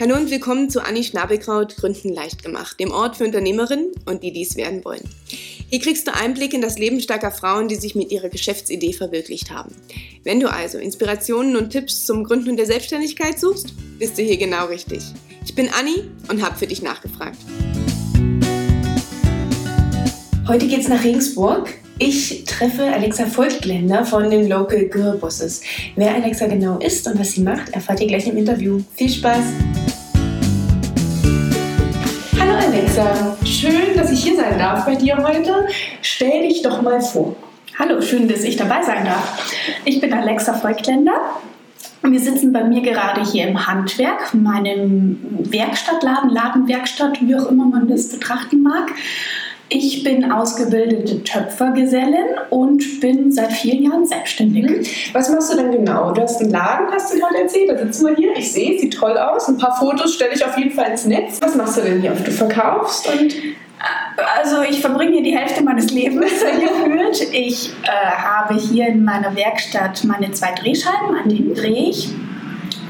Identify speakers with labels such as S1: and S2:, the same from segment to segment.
S1: Hallo und willkommen zu Anni Schnabelkraut Gründen leicht gemacht, dem Ort für Unternehmerinnen und die dies werden wollen. Hier kriegst du Einblick in das Leben starker Frauen, die sich mit ihrer Geschäftsidee verwirklicht haben. Wenn du also Inspirationen und Tipps zum Gründen der Selbstständigkeit suchst, bist du hier genau richtig. Ich bin Anni und habe für dich nachgefragt. Heute geht's nach Regensburg. Ich treffe Alexa Volkländer von den Local Girl Bosses. Wer Alexa genau ist und was sie macht, erfahrt ihr gleich im Interview. Viel Spaß! Alexa, schön, dass ich hier sein darf bei dir heute. Stell dich doch mal vor.
S2: Hallo, schön, dass ich dabei sein darf. Ich bin Alexa Volkländer. Wir sitzen bei mir gerade hier im Handwerk, meinem Werkstattladen, Ladenwerkstatt, wie auch immer man das betrachten mag. Ich bin ausgebildete Töpfergesellin und bin seit vielen Jahren selbstständig. Mhm.
S1: Was machst du denn genau? Du hast einen Laden, hast du gerade erzählt. Da sitzen wir hier. Ich sehe, sieht toll aus. Ein paar Fotos stelle ich auf jeden Fall ins Netz. Was machst du denn hier? Du verkaufst und
S2: also ich verbringe hier die Hälfte meines Lebens gefühlt. Ich äh, habe hier in meiner Werkstatt meine zwei Drehscheiben, an denen drehe ich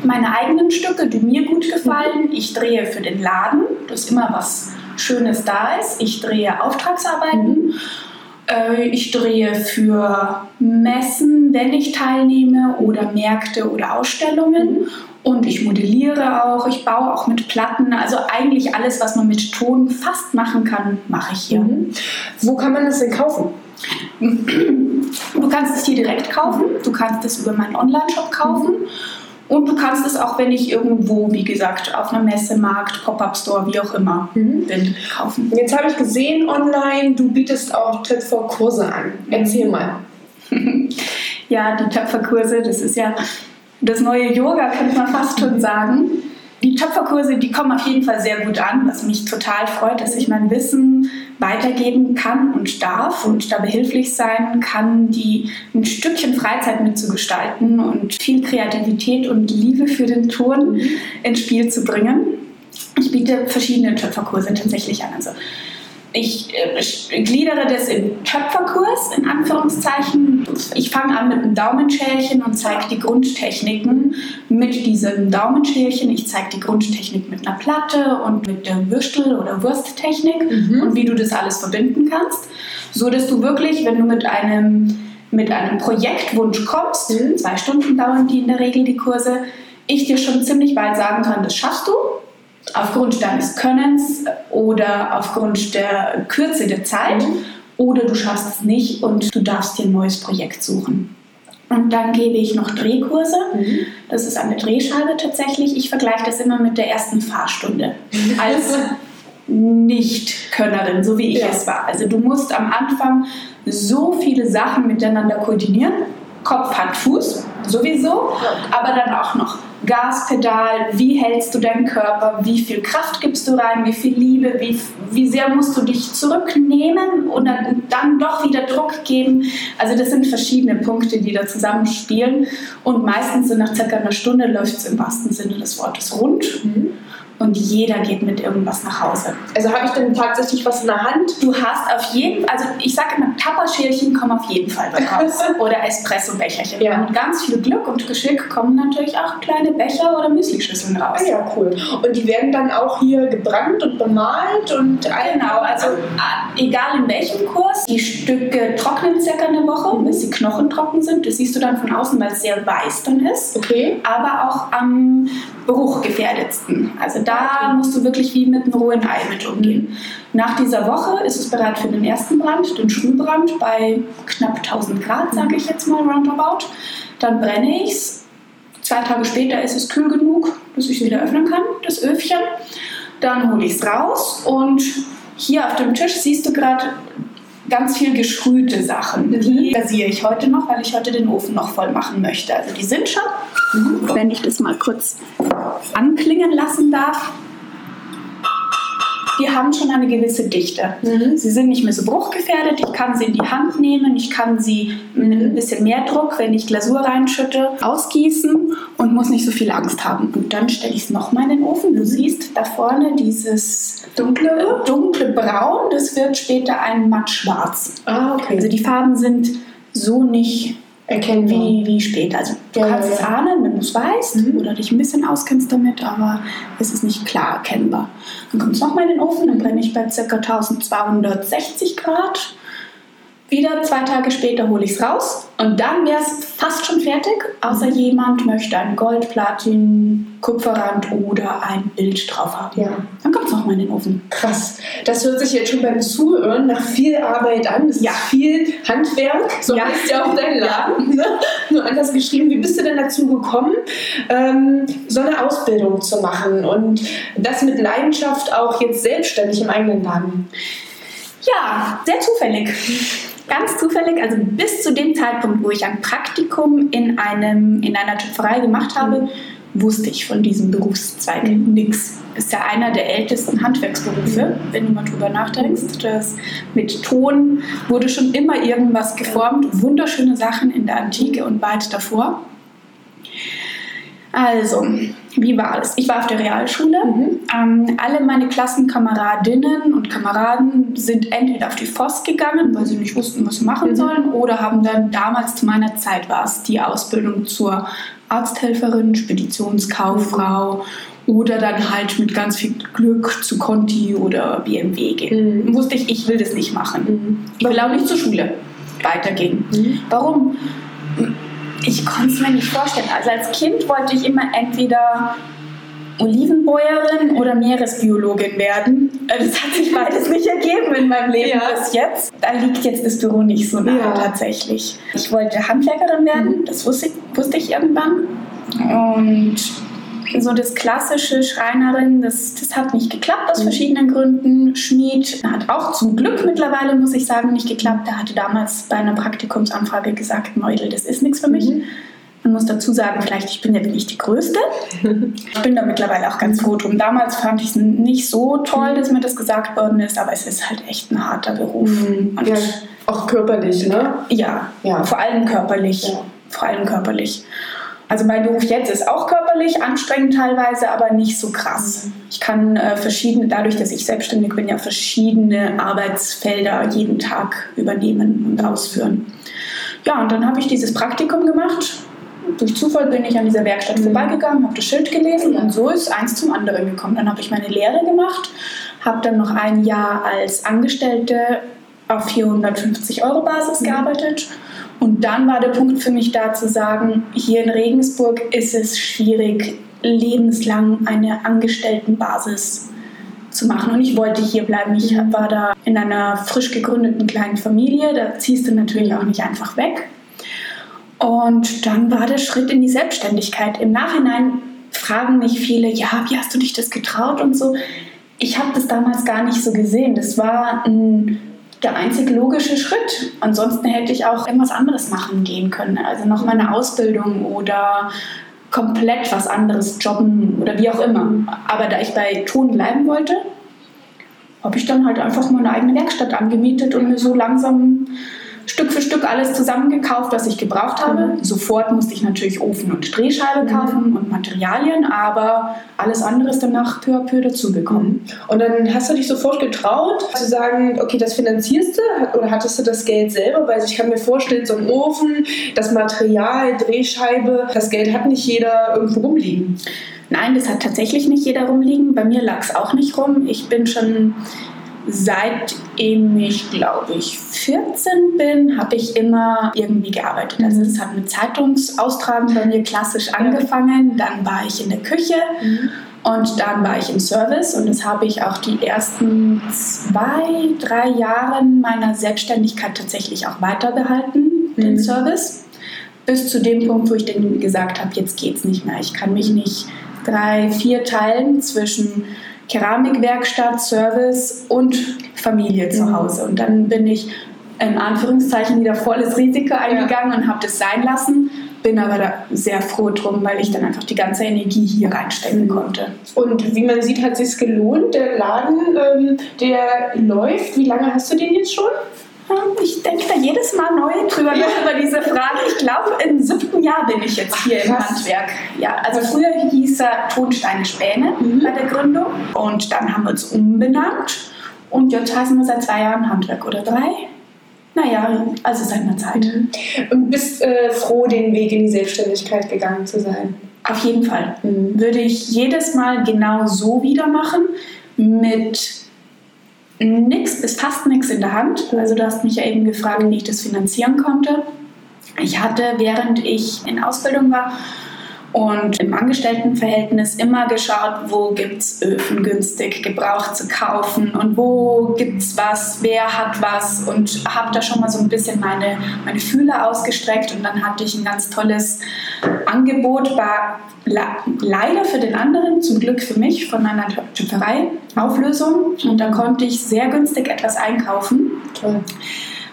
S2: meine eigenen Stücke, die mir gut gefallen. Ich drehe für den Laden, dass immer was Schönes da ist. Ich drehe Auftragsarbeiten. Mhm. Äh, ich drehe für Messen, wenn ich teilnehme, oder Märkte oder Ausstellungen. Mhm. Und ich modelliere auch, ich baue auch mit Platten. Also eigentlich alles, was man mit Ton fast machen kann, mache ich hier. Mhm.
S1: Wo kann man das denn kaufen?
S2: Du kannst es hier direkt kaufen, du kannst es über meinen Online-Shop kaufen. Mhm. Und du kannst es auch, wenn ich irgendwo, wie gesagt, auf einer Messe, Markt, Pop-Up-Store, wie auch immer mhm. bin, kaufen.
S1: Jetzt habe ich gesehen online, du bietest auch Töpferkurse an. Erzähl mal.
S2: ja, die Töpferkurse, das ist ja das neue Yoga, könnte man fast schon sagen. Die Töpferkurse, die kommen auf jeden Fall sehr gut an, was mich total freut, dass ich mein Wissen weitergeben kann und darf und da behilflich sein kann, die ein Stückchen Freizeit mitzugestalten und viel Kreativität und Liebe für den Ton mhm. ins Spiel zu bringen. Ich biete verschiedene Töpferkurse tatsächlich an. Also ich äh, gliedere das in Töpferkurs, in Anführungszeichen. Ich fange an mit einem Daumenschälchen und zeige die Grundtechniken mit diesem Daumenschälchen. Ich zeige die Grundtechnik mit einer Platte und mit der Würstel- oder Wursttechnik mhm. und wie du das alles verbinden kannst. So dass du wirklich, wenn du mit einem, mit einem Projektwunsch kommst, mhm. zwei Stunden dauern die in der Regel die Kurse, ich dir schon ziemlich bald sagen kann, das schaffst du aufgrund deines Könnens oder aufgrund der Kürze der Zeit mhm. oder du schaffst es nicht und du darfst dir ein neues Projekt suchen. Und dann gebe ich noch Drehkurse. Mhm. Das ist eine Drehscheibe tatsächlich. Ich vergleiche das immer mit der ersten Fahrstunde. Als Nicht-Könnerin, so wie ich ja. es war. Also du musst am Anfang so viele Sachen miteinander koordinieren. Kopf, Hand, Fuß sowieso, aber dann auch noch Gaspedal, wie hältst du deinen Körper, wie viel Kraft gibst du rein, wie viel Liebe, wie, wie sehr musst du dich zurücknehmen und dann, dann doch wieder Druck geben. Also das sind verschiedene Punkte, die da zusammenspielen. Und meistens so nach circa einer Stunde läuft es im wahrsten Sinne des Wortes rund. Mhm und jeder geht mit irgendwas nach Hause.
S1: Also habe ich denn tatsächlich was in der Hand?
S2: Du hast auf jeden also ich sage immer, Tapperschälchen kommen auf jeden Fall raus. oder Espresso-Becherchen. Ja. Mit ganz viel Glück und Geschick kommen natürlich auch kleine Becher oder Müslischüsseln raus.
S1: Ah ja, cool. Und die werden dann auch hier gebrannt und bemalt und
S2: Genau, also äh, egal in welchem Kurs, die Stücke trocknen circa eine Woche, bis die Knochen trocken sind. Das siehst du dann von außen, weil es sehr weiß dann ist.
S1: Okay.
S2: Aber auch am Bruchgefährdetsten. Also da musst du wirklich wie mit einem rohen Ei mit umgehen. Nach dieser Woche ist es bereit für den ersten Brand, den Schulbrand bei knapp 1000 Grad, sage ich jetzt mal roundabout. Dann brenne ich es. Zwei Tage später ist es kühl genug, dass ich es wieder öffnen kann, das Öfchen. Dann hole ich es raus und hier auf dem Tisch siehst du gerade ganz viel gesprühte Sachen. Mhm. Die rasiere ich heute noch, weil ich heute den Ofen noch voll machen möchte. Also die sind schon. Mhm. Wenn ich das mal kurz anklingen lassen darf die haben schon eine gewisse Dichte. Mhm. Sie sind nicht mehr so bruchgefährdet. Ich kann sie in die Hand nehmen. Ich kann sie mit ein bisschen mehr Druck, wenn ich Glasur reinschütte, ausgießen und muss nicht so viel Angst haben. Und dann stelle ich es nochmal in den Ofen. Du siehst da vorne dieses dunkle, dunkle Braun. Das wird später ein mattschwarz.
S1: Ah, okay.
S2: Also die Farben sind so nicht erkennen, wie, wie spät. Also du ja, kannst ja, es ahnen, wenn du es weißt mhm. oder dich ein bisschen auskennst damit, aber es ist nicht klar erkennbar. Dann kommt es nochmal in den Ofen, dann brenne ich bei ca. 1260 Grad wieder zwei Tage später hole ich es raus und dann wäre es fast schon fertig, außer mhm. jemand möchte einen Gold, Platin, Kupferrand oder ein Bild drauf haben. Ja. Dann kommt es nochmal in den Ofen.
S1: Krass. Das hört sich jetzt schon beim Zuhören nach viel Arbeit an. Das ja. ist viel Handwerk. So ja. heißt ja auch dein Laden. Ne? Nur anders geschrieben. Wie bist du denn dazu gekommen, ähm, so eine Ausbildung zu machen und das mit Leidenschaft auch jetzt selbstständig im eigenen Laden?
S2: Ja, sehr zufällig ganz zufällig, also bis zu dem Zeitpunkt, wo ich ein Praktikum in, einem, in einer Töpferei gemacht habe, wusste ich von diesem Berufszweig nichts. Ist ja einer der ältesten Handwerksberufe, wenn du mal drüber nachdenkst. Das mit Ton wurde schon immer irgendwas geformt. Wunderschöne Sachen in der Antike und weit davor. Also, wie war es? Ich war auf der Realschule. Mhm. Ähm, alle meine Klassenkameradinnen und Kameraden sind entweder auf die FOS gegangen, weil sie nicht wussten, was sie machen mhm. sollen, oder haben dann damals zu meiner Zeit war es die Ausbildung zur Arzthelferin, Speditionskauffrau oder dann halt mit ganz viel Glück zu Conti oder BMW gehen. Mhm. Wusste ich, ich will das nicht machen. Mhm. Ich will auch nicht zur Schule weitergehen. Mhm. Warum? Ich konnte es mir nicht vorstellen. Also als Kind wollte ich immer entweder Olivenbäuerin oder Meeresbiologin werden. Äh, das hat sich beides nicht ergeben in meinem Leben ja. bis jetzt. Da liegt jetzt das Büro nicht so nah ja. tatsächlich. Ich wollte Handwerkerin werden, das wusste ich, wusste ich irgendwann. Und so das klassische Schreinerin, das, das hat nicht geklappt aus mhm. verschiedenen Gründen. Schmied hat auch zum Glück mittlerweile, muss ich sagen, nicht geklappt. Er hatte damals bei einer Praktikumsanfrage gesagt, Meudel, das ist nichts für mich. Mhm. Man muss dazu sagen, vielleicht ich bin ja nicht die Größte. Ich bin da mittlerweile auch ganz froh drum. Damals fand ich es nicht so toll, dass mir das gesagt worden ist, aber es ist halt echt ein harter Beruf.
S1: Mhm. Ja, auch körperlich, ne?
S2: Ja, ja. vor allem körperlich. Ja. Vor allem körperlich. Also mein Beruf jetzt ist auch körperlich anstrengend teilweise, aber nicht so krass. Ich kann äh, verschiedene, dadurch, dass ich selbstständig bin, ja verschiedene Arbeitsfelder jeden Tag übernehmen und ausführen. Ja, und dann habe ich dieses Praktikum gemacht. Durch Zufall bin ich an dieser Werkstatt mhm. vorbeigegangen, habe das Schild gelesen und so ist eins zum anderen gekommen. Dann habe ich meine Lehre gemacht, habe dann noch ein Jahr als Angestellte auf 450 Euro Basis mhm. gearbeitet und dann war der Punkt für mich da zu sagen, hier in Regensburg ist es schwierig, lebenslang eine Angestelltenbasis zu machen. Und ich wollte hier bleiben. Ich mhm. war da in einer frisch gegründeten kleinen Familie. Da ziehst du natürlich auch nicht einfach weg. Und dann war der Schritt in die Selbstständigkeit. Im Nachhinein fragen mich viele, ja, wie hast du dich das getraut und so. Ich habe das damals gar nicht so gesehen. Das war ein der einzig logische Schritt. Ansonsten hätte ich auch irgendwas anderes machen gehen können. Also noch mal eine Ausbildung oder komplett was anderes jobben oder wie auch immer. Aber da ich bei Ton bleiben wollte, habe ich dann halt einfach meine eigene Werkstatt angemietet und mir so langsam Stück für Stück alles zusammengekauft, was ich gebraucht habe. Mhm. Sofort musste ich natürlich Ofen und Drehscheibe mhm. kaufen und Materialien, aber alles andere ist danach peu à peu dazugekommen. Mhm.
S1: Und dann hast du dich sofort getraut, zu sagen, okay, das finanzierst du oder hattest du das Geld selber? Weil ich kann mir vorstellen, so ein Ofen, das Material, Drehscheibe, das Geld hat nicht jeder irgendwo rumliegen.
S2: Nein, das hat tatsächlich nicht jeder rumliegen. Bei mir lag es auch nicht rum. Ich bin schon seitdem ich, glaube ich, 14 bin, habe ich immer irgendwie gearbeitet. Also es hat mit Zeitungsaustragen bei mir klassisch angefangen. Dann war ich in der Küche. Mhm. Und dann war ich im Service und das habe ich auch die ersten zwei, drei Jahre meiner Selbstständigkeit tatsächlich auch weiterbehalten, mhm. den Service. Bis zu dem Punkt, wo ich dann gesagt habe, jetzt geht es nicht mehr. Ich kann mich nicht drei, vier teilen zwischen Keramikwerkstatt, Service und Familie zu mhm. Hause. Und dann bin ich in Anführungszeichen wieder volles Risiko eingegangen ja. und habe das sein lassen. Bin aber da sehr froh drum, weil ich dann einfach die ganze Energie hier reinstecken mhm. konnte.
S1: Und wie man sieht, hat es sich gelohnt. Der Laden, ähm, der läuft. Wie lange hast du den jetzt schon?
S2: Ich denke da jedes Mal neu drüber ja. über diese Frage. Ich glaube, im siebten Jahr bin ich jetzt hier Ach, im Handwerk. Ja, also früher hieß er Tonsteine Späne mhm. bei der Gründung und dann haben wir uns umbenannt und jetzt heißen wir seit zwei Jahren Handwerk oder drei. Naja, also seit einer Zeit.
S1: Mhm. Und bist äh, froh, den Weg in die Selbstständigkeit gegangen zu sein?
S2: Auf jeden Fall. Mhm. Würde ich jedes Mal genau so wieder machen, mit nichts bis fast nichts in der Hand. Also du hast mich ja eben gefragt, wie ich das finanzieren konnte. Ich hatte, während ich in Ausbildung war, und im Angestelltenverhältnis immer geschaut, wo gibt es Öfen günstig gebraucht zu kaufen und wo gibt es was, wer hat was und habe da schon mal so ein bisschen meine, meine Fühler ausgestreckt und dann hatte ich ein ganz tolles Angebot, war leider für den anderen, zum Glück für mich, von einer Töpferei Auflösung und da konnte ich sehr günstig etwas einkaufen. Toll.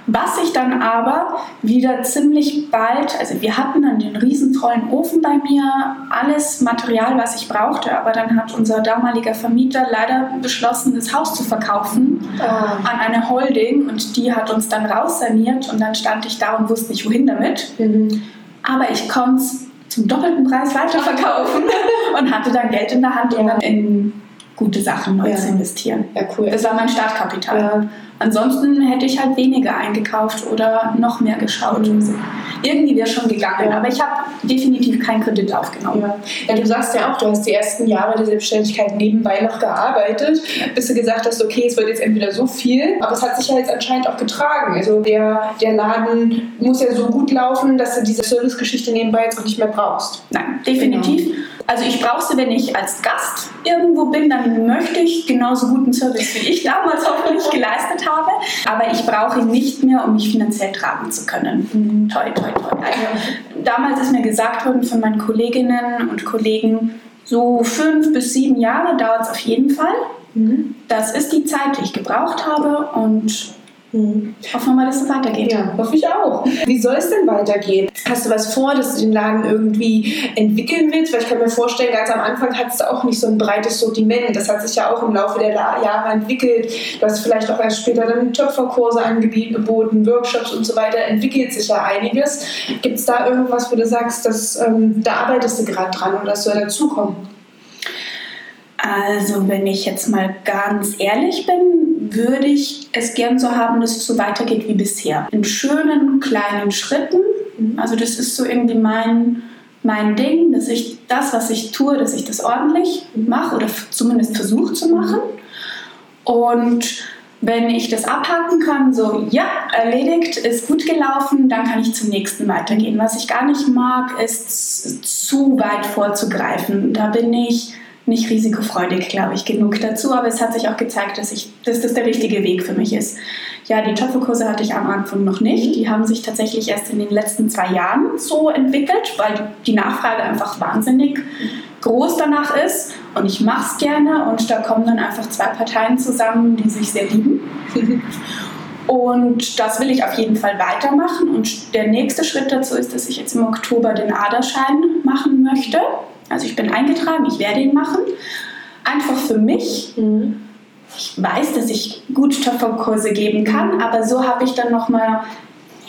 S2: Was ich dann aber wieder ziemlich bald, also wir hatten dann den riesen tollen Ofen bei mir, alles Material, was ich brauchte, aber dann hat unser damaliger Vermieter leider beschlossen, das Haus zu verkaufen oh. an eine Holding und die hat uns dann raussaniert und dann stand ich da und wusste nicht, wohin damit. Mhm. Aber ich konnte es zum doppelten Preis weiterverkaufen und hatte dann Geld in der Hand, um dann in gute Sachen neu ja. zu investieren. Ja, cool. Das war mein Startkapital. Ja. Ansonsten hätte ich halt weniger eingekauft oder noch mehr geschaut. Mhm. Irgendwie wäre schon gegangen, ja. aber ich habe definitiv keinen Kredit aufgenommen.
S1: Ja. ja. du sagst ja auch, du hast die ersten Jahre der Selbstständigkeit nebenbei noch gearbeitet, bis du gesagt hast, okay, es wird jetzt entweder so viel, aber es hat sich ja jetzt anscheinend auch getragen. Also der, der Laden muss ja so gut laufen, dass du diese Servicegeschichte nebenbei jetzt auch nicht mehr brauchst.
S2: Nein, definitiv. Genau. Also ich brauche sie, wenn ich als Gast irgendwo bin, dann möchte ich genauso guten Service, wie ich damals hoffentlich geleistet habe. Aber ich brauche ihn nicht mehr, um mich finanziell tragen zu können. Mhm. Toi, toi, toi. Also, damals ist mir gesagt worden von meinen Kolleginnen und Kollegen, so fünf bis sieben Jahre dauert es auf jeden Fall. Mhm. Das ist die Zeit, die ich gebraucht habe und hm. Hoffen wir mal, dass es weitergeht.
S1: Ja, hoffe ich auch. Wie soll es denn weitergehen? Hast du was vor, dass du den Laden irgendwie entwickeln willst? Weil ich kann mir vorstellen, ganz am Anfang hattest du auch nicht so ein breites Sortiment. Das hat sich ja auch im Laufe der Jahre entwickelt. Du hast vielleicht auch erst später dann Töpferkurse angeboten, Workshops und so weiter. Entwickelt sich ja einiges. Gibt es da irgendwas, wo du sagst, dass, ähm, da arbeitest du gerade dran oder das soll dazukommen?
S2: Also, wenn ich jetzt mal ganz ehrlich bin, würde ich es gern so haben, dass es so weitergeht wie bisher. In schönen kleinen Schritten. Also, das ist so irgendwie mein, mein Ding, dass ich das, was ich tue, dass ich das ordentlich mache oder zumindest versuche zu machen. Und wenn ich das abhaken kann, so ja, erledigt, ist gut gelaufen, dann kann ich zum nächsten weitergehen. Was ich gar nicht mag, ist zu weit vorzugreifen. Da bin ich nicht risikofreudig, glaube ich, genug dazu. Aber es hat sich auch gezeigt, dass, ich, dass das der richtige Weg für mich ist. Ja, die Töpferkurse hatte ich am Anfang noch nicht. Die haben sich tatsächlich erst in den letzten zwei Jahren so entwickelt, weil die Nachfrage einfach wahnsinnig groß danach ist. Und ich mache es gerne und da kommen dann einfach zwei Parteien zusammen, die sich sehr lieben. Und das will ich auf jeden Fall weitermachen. Und der nächste Schritt dazu ist, dass ich jetzt im Oktober den Aderschein machen möchte. Also ich bin eingetragen, ich werde ihn machen. Einfach für mich. Mhm. Ich weiß, dass ich gut Töpferkurse geben kann, aber so habe ich dann nochmal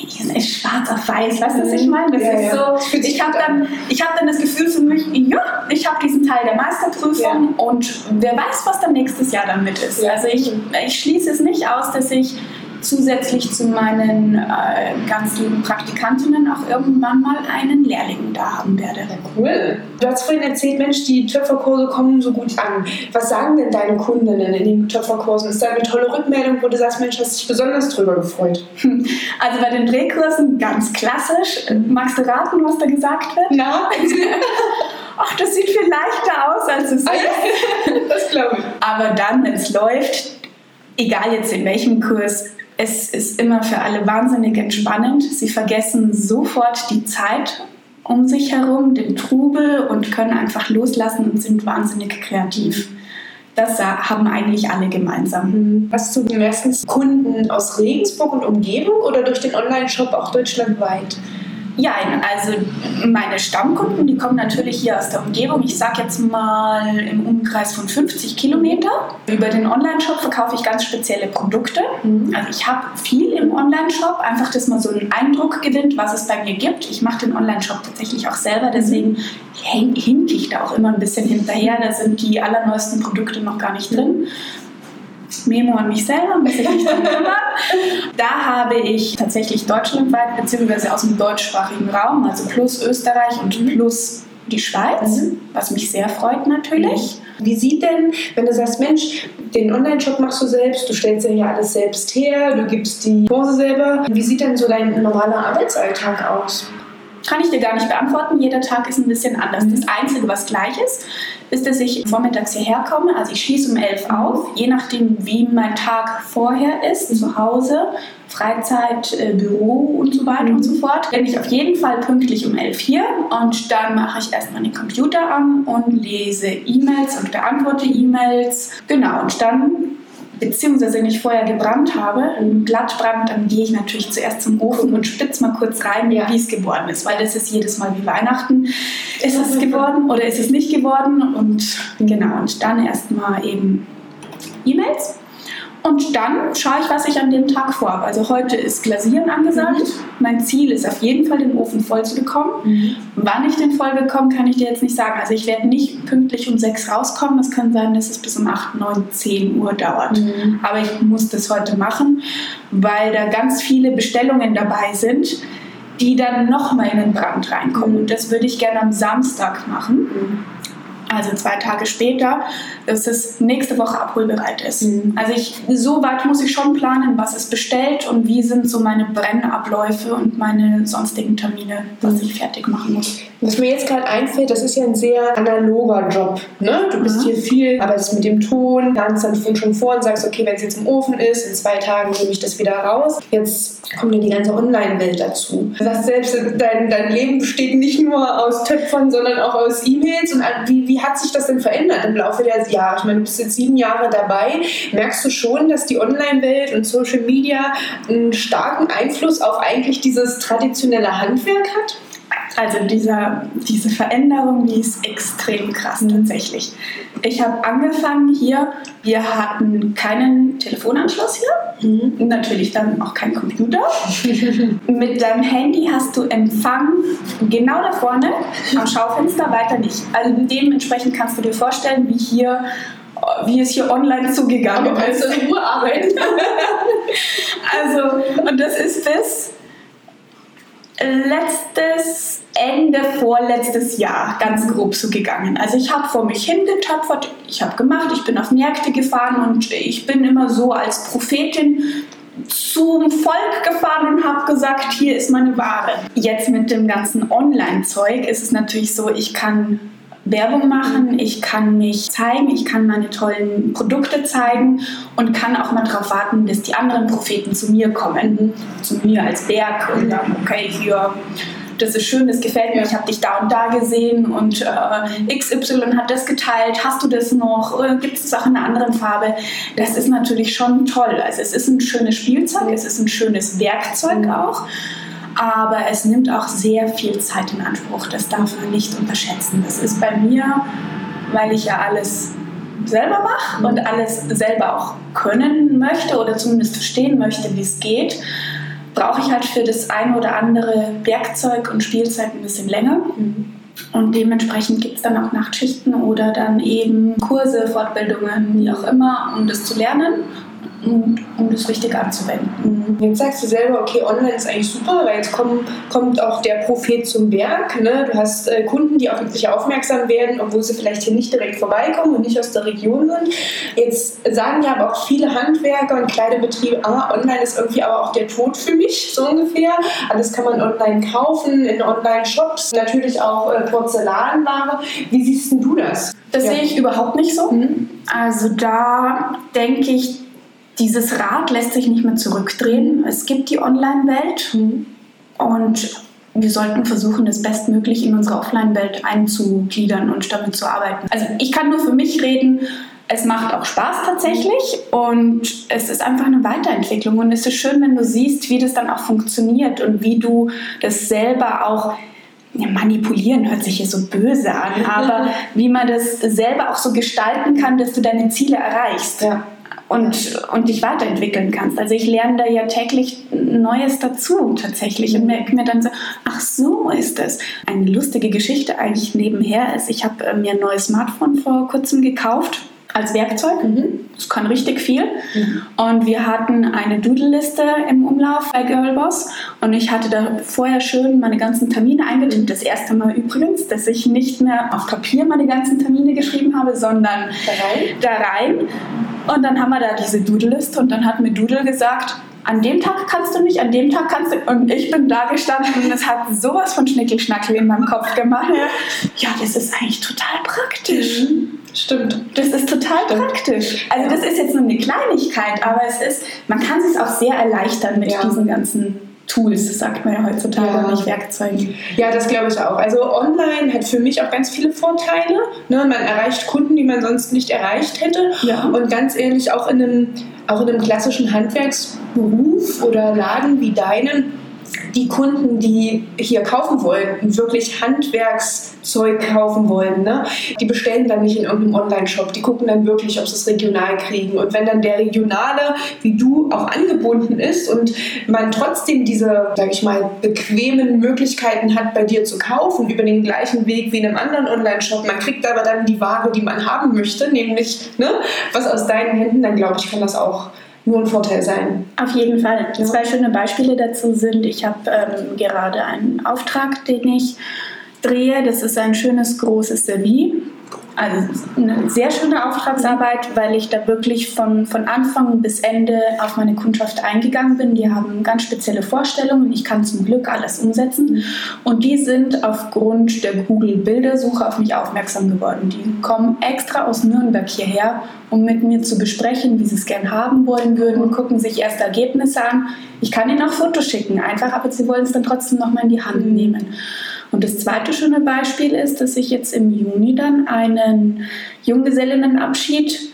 S2: schwarz auf weiß, weißt du, was ich mhm. meine? Das ja, ist ja. so, ich habe dann, hab dann das Gefühl für mich, ja, ich habe diesen Teil der Meisterprüfung ja. und wer weiß, was dann nächstes Jahr damit ist. Also ich, ich schließe es nicht aus, dass ich zusätzlich zu meinen äh, ganz lieben Praktikantinnen auch irgendwann mal einen Lehrling da haben werde.
S1: Cool. Du hast vorhin erzählt, Mensch, die Töpferkurse kommen so gut an. Was sagen denn deine Kundinnen in den Töpferkursen? Ist da eine tolle Rückmeldung, wo du sagst, Mensch, hast dich besonders drüber gefreut?
S2: Also bei den Drehkursen ganz klassisch. Magst du raten, was da gesagt wird?
S1: Na?
S2: Ach, das sieht viel leichter aus, als es ah, ist.
S1: das glaube ich.
S2: Aber dann, wenn es läuft, egal jetzt in welchem Kurs, es ist immer für alle wahnsinnig entspannend. Sie vergessen sofort die Zeit um sich herum, den Trubel und können einfach loslassen und sind wahnsinnig kreativ. Das haben eigentlich alle gemeinsam.
S1: Mhm. Hast du meistens Kunden aus Regensburg und Umgebung oder durch den Online-Shop auch deutschlandweit?
S2: Ja, also meine Stammkunden, die kommen natürlich hier aus der Umgebung. Ich sage jetzt mal im Umkreis von 50 Kilometer. Über den Online-Shop verkaufe ich ganz spezielle Produkte. Mhm. Also ich habe viel im Online-Shop, einfach, dass man so einen Eindruck gewinnt, was es bei mir gibt. Ich mache den Online-Shop tatsächlich auch selber, deswegen hinke ich da auch immer ein bisschen hinterher. Da sind die allerneuesten Produkte noch gar nicht drin. Memo an mich selber, muss ich mich drum kümmern. Da habe ich tatsächlich deutschlandweit, beziehungsweise aus dem deutschsprachigen Raum, also plus Österreich und mhm. plus die Schweiz, mhm. was mich sehr freut natürlich.
S1: Mhm. Wie sieht denn, wenn du sagst, Mensch, den Online-Shop machst du selbst, du stellst ja hier alles selbst her, du gibst die Kurse selber. Wie sieht denn so dein normaler Arbeitsalltag aus?
S2: Kann ich dir gar nicht beantworten. Jeder Tag ist ein bisschen anders. Das Einzige, was gleich ist, ist, dass ich vormittags hierher komme. Also ich schließe um 11 auf, je nachdem, wie mein Tag vorher ist, zu Hause, Freizeit, äh, Büro und so weiter und so fort. Bin ich auf jeden Fall pünktlich um 11 hier und dann mache ich erstmal den Computer an und lese E-Mails und beantworte E-Mails. Genau, und dann beziehungsweise wenn ich vorher gebrannt habe, ein Glattbrand, dann gehe ich natürlich zuerst zum Ofen und spitze mal kurz rein, ja. wie es geworden ist, weil das ist jedes Mal wie Weihnachten. Ist es geworden oder ist es nicht geworden? Und genau, und dann erstmal eben E-Mails und dann schaue ich, was ich an dem Tag vorhabe. Also heute ist Glasieren angesagt. Mhm. Mein Ziel ist auf jeden Fall, den Ofen voll zu bekommen. Mhm. Wann ich den voll bekomme, kann ich dir jetzt nicht sagen. Also ich werde nicht pünktlich um sechs rauskommen. Es kann sein, dass es bis um 8, 9, 10 Uhr dauert. Mhm. Aber ich muss das heute machen, weil da ganz viele Bestellungen dabei sind, die dann nochmal in den Brand reinkommen. Mhm. Und das würde ich gerne am Samstag machen. Also zwei Tage später, dass es nächste Woche abholbereit ist. Mhm. Also ich, so weit muss ich schon planen, was ist bestellt und wie sind so meine Brennabläufe und meine sonstigen Termine, was mhm. ich fertig machen muss.
S1: Was mir jetzt gerade einfällt, das ist ja ein sehr analoger Job. Ne? Du bist mhm. hier viel, arbeitest mit dem Ton, planst dann schon vor und sagst, okay, wenn es jetzt im Ofen ist, in zwei Tagen nehme ich das wieder raus. Jetzt kommt ja die ganze Online-Welt dazu. Du sagst selbst, dein, dein Leben besteht nicht nur aus Töpfern, sondern auch aus E-Mails. Und wie, wie hat sich das denn verändert im Laufe der Jahre? Ich meine, du bist jetzt sieben Jahre dabei. Merkst du schon, dass die Online-Welt und Social Media einen starken Einfluss auf eigentlich dieses traditionelle Handwerk hat?
S2: Also dieser, diese Veränderung, die ist extrem krass tatsächlich. Ich habe angefangen hier, wir hatten keinen Telefonanschluss hier, mhm. natürlich dann auch kein Computer. Mit deinem Handy hast du Empfang genau da vorne am Schaufenster, weiter nicht. Also dementsprechend kannst du dir vorstellen, wie hier wie es hier online zugegangen
S1: Aber ist. Also arbeiten.
S2: also, und das ist bis letztes Ende vorletztes Jahr ganz grob so gegangen. Also ich habe vor mich hingetöpfert, ich habe gemacht, ich bin auf Märkte gefahren und ich bin immer so als Prophetin zum Volk gefahren und habe gesagt, hier ist meine Ware. Jetzt mit dem ganzen Online-Zeug ist es natürlich so, ich kann Werbung machen, ich kann mich zeigen, ich kann meine tollen Produkte zeigen und kann auch mal darauf warten, dass die anderen Propheten zu mir kommen, zu mir als Berg und sagen, okay, hier, das ist schön, das gefällt mir, ich habe dich da und da gesehen und äh, XY hat das geteilt, hast du das noch, äh, gibt es auch in einer anderen Farbe? Das ist natürlich schon toll. Also es ist ein schönes Spielzeug, es ist ein schönes Werkzeug auch aber es nimmt auch sehr viel Zeit in Anspruch. Das darf man nicht unterschätzen. Das ist bei mir, weil ich ja alles selber mache und alles selber auch können möchte oder zumindest verstehen möchte, wie es geht, brauche ich halt für das ein oder andere Werkzeug und Spielzeug ein bisschen länger. Und dementsprechend gibt es dann auch Nachtschichten oder dann eben Kurse, Fortbildungen, wie auch immer, um das zu lernen um, um das richtig anzuwenden.
S1: Jetzt sagst du selber, okay, online ist eigentlich super, weil jetzt kommt, kommt auch der Prophet zum Berg. Ne? Du hast äh, Kunden, die auf dich aufmerksam werden, obwohl sie vielleicht hier nicht direkt vorbeikommen und nicht aus der Region sind. Jetzt sagen ja aber auch viele Handwerker und kleine Betriebe, ah, online ist irgendwie aber auch der Tod für mich, so ungefähr. Alles kann man online kaufen, in Online-Shops, natürlich auch äh, Porzellanware. Wie siehst du das?
S2: Das ja. sehe ich überhaupt nicht so. Mhm. Also da denke ich, dieses Rad lässt sich nicht mehr zurückdrehen. Es gibt die Online-Welt und wir sollten versuchen, das bestmöglich in unsere Offline-Welt einzugliedern und damit zu arbeiten. Also ich kann nur für mich reden. Es macht auch Spaß tatsächlich und es ist einfach eine Weiterentwicklung und es ist schön, wenn du siehst, wie das dann auch funktioniert und wie du das selber auch ja, manipulieren hört sich hier so böse an, aber wie man das selber auch so gestalten kann, dass du deine Ziele erreichst. Ja und, und dich weiterentwickeln kannst. Also ich lerne da ja täglich Neues dazu tatsächlich und merke mir dann so, ach so ist das. Eine lustige Geschichte eigentlich nebenher ist, ich habe äh, mir ein neues Smartphone vor kurzem gekauft als Werkzeug. Mhm. Das kann richtig viel. Mhm. Und wir hatten eine Doodle-Liste im Umlauf bei Girlboss. Und ich hatte da vorher schön meine ganzen Termine eingetippt. Das erste Mal übrigens, dass ich nicht mehr auf Papier meine ganzen Termine geschrieben habe, sondern da rein. Da rein. Und dann haben wir da diese Doodle-Liste und dann hat mir Doodle gesagt, an dem Tag kannst du nicht, an dem Tag kannst du. Und ich bin da gestanden und es hat sowas von Schnickelschnackel in meinem Kopf gemacht. Ja, das ist eigentlich total praktisch. Mhm.
S1: Stimmt.
S2: Das ist total Stimmt. praktisch. Also das ist jetzt nur eine Kleinigkeit, aber es ist, man kann es auch sehr erleichtern mit ja. diesen ganzen Tools, sagt man ja heutzutage, ja. nicht Werkzeuge.
S1: Ja, das glaube ich auch. Also online hat für mich auch ganz viele Vorteile. Ne? Man erreicht Kunden, die man sonst nicht erreicht hätte. Ja. Und ganz ehrlich, auch in einem, auch in einem klassischen Handwerksberuf oder Laden wie deinen, die Kunden, die hier kaufen wollen, wirklich Handwerkszeug kaufen wollen, ne, die bestellen dann nicht in irgendeinem Online-Shop. Die gucken dann wirklich, ob sie es regional kriegen. Und wenn dann der Regionale, wie du, auch angebunden ist und man trotzdem diese, sag ich mal, bequemen Möglichkeiten hat, bei dir zu kaufen, über den gleichen Weg wie in einem anderen Online-Shop, man kriegt aber dann die Ware, die man haben möchte, nämlich ne, was aus deinen Händen, dann glaube ich, kann das auch nur ein Vorteil sein.
S2: Auf jeden Fall. Ja. Zwei schöne Beispiele dazu sind, ich habe ähm, gerade einen Auftrag, den ich drehe. Das ist ein schönes großes Service also eine sehr schöne Auftragsarbeit, weil ich da wirklich von, von Anfang bis Ende auf meine Kundschaft eingegangen bin. Die haben ganz spezielle Vorstellungen. Ich kann zum Glück alles umsetzen. Und die sind aufgrund der Google-Bildersuche auf mich aufmerksam geworden. Die kommen extra aus Nürnberg hierher, um mit mir zu besprechen, wie sie es gern haben wollen würden, gucken sich erste Ergebnisse an. Ich kann ihnen auch Fotos schicken, einfach, aber sie wollen es dann trotzdem nochmal in die Hand nehmen. Und das zweite schöne Beispiel ist, dass ich jetzt im Juni dann einen Junggesellinnenabschied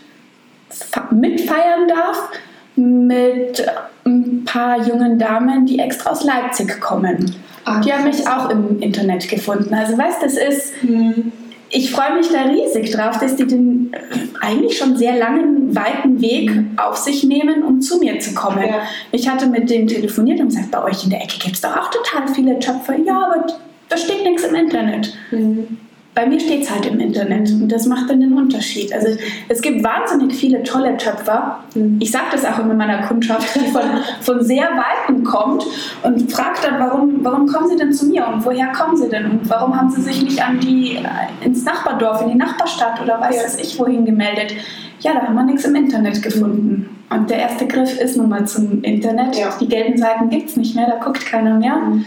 S2: mitfeiern darf mit ein paar jungen Damen, die extra aus Leipzig kommen. Ach, die haben mich auch im Internet gefunden. Also weißt, das ist, hm. ich freue mich da riesig drauf, dass die den eigentlich schon sehr langen, weiten Weg auf sich nehmen, um zu mir zu kommen. Ja. Ich hatte mit denen telefoniert und gesagt, bei euch in der Ecke gibt es doch auch total viele Töpfer. Ja, aber da steht nichts im Internet. Mhm. Bei mir steht es halt im Internet und das macht dann den Unterschied. Also es gibt wahnsinnig viele tolle Töpfer. Mhm. Ich sage das auch immer meiner Kundschaft, die von, von sehr Weitem kommt und fragt dann, warum, warum kommen sie denn zu mir und woher kommen sie denn und warum haben sie sich nicht an die, äh, ins Nachbardorf, in die Nachbarstadt oder weiß ja. ich wohin gemeldet. Ja, da haben wir nichts im Internet gefunden. Und der erste Griff ist nun mal zum Internet. Ja. Die gelben Seiten gibt es nicht mehr, da guckt keiner mehr. Mhm.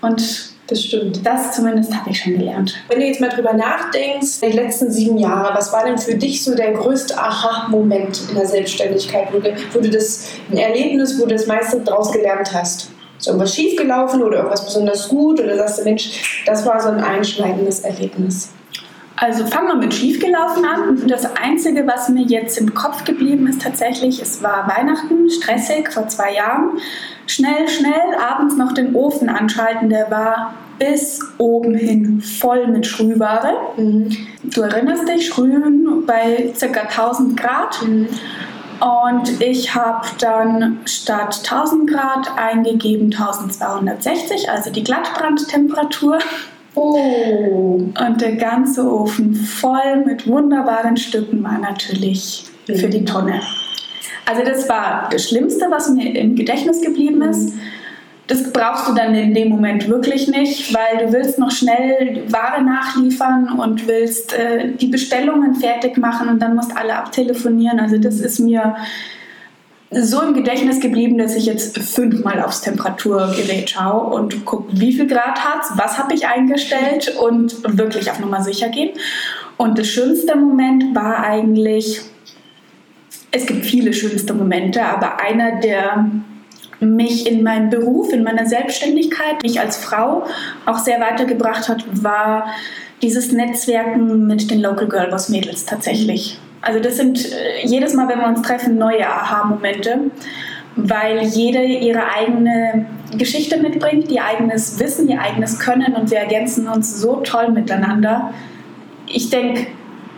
S2: Und das stimmt. Das zumindest habe ich schon gelernt.
S1: Wenn du jetzt mal drüber nachdenkst, die letzten sieben Jahre, was war denn für dich so der größte Aha-Moment in der Selbstständigkeit, wo du, wo du das ein Erlebnis, wo du das meiste daraus gelernt hast? Ist irgendwas schiefgelaufen oder irgendwas besonders gut oder sagst du, Mensch, das war so ein einschneidendes Erlebnis?
S2: Also fangen wir mit schiefgelaufen an. Das Einzige, was mir jetzt im Kopf geblieben ist tatsächlich, es war Weihnachten, stressig vor zwei Jahren schnell, schnell abends noch den Ofen anschalten. Der war bis oben hin voll mit Schrühware. Mhm. Du erinnerst dich, Schrühen bei ca. 1000 Grad. Mhm. Und ich habe dann statt 1000 Grad eingegeben 1260, also die Glattbrandtemperatur. Oh. Und der ganze Ofen voll mit wunderbaren Stücken war natürlich mhm. für die Tonne. Also das war das Schlimmste, was mir im Gedächtnis geblieben ist. Das brauchst du dann in dem Moment wirklich nicht, weil du willst noch schnell Ware nachliefern und willst äh, die Bestellungen fertig machen und dann musst alle abtelefonieren. Also das ist mir so im Gedächtnis geblieben, dass ich jetzt fünfmal aufs Temperaturgerät schaue und gucke, wie viel Grad hat was habe ich eingestellt und wirklich auf Nummer sicher gehen. Und das schönste Moment war eigentlich, es gibt viele schönste Momente, aber einer, der mich in meinem Beruf, in meiner Selbstständigkeit, mich als Frau auch sehr weitergebracht hat, war dieses Netzwerken mit den Local Girl Boss Mädels tatsächlich. Also das sind äh, jedes Mal, wenn wir uns treffen, neue Aha-Momente, weil jede ihre eigene Geschichte mitbringt, ihr eigenes Wissen, ihr eigenes Können und wir ergänzen uns so toll miteinander. Ich denke,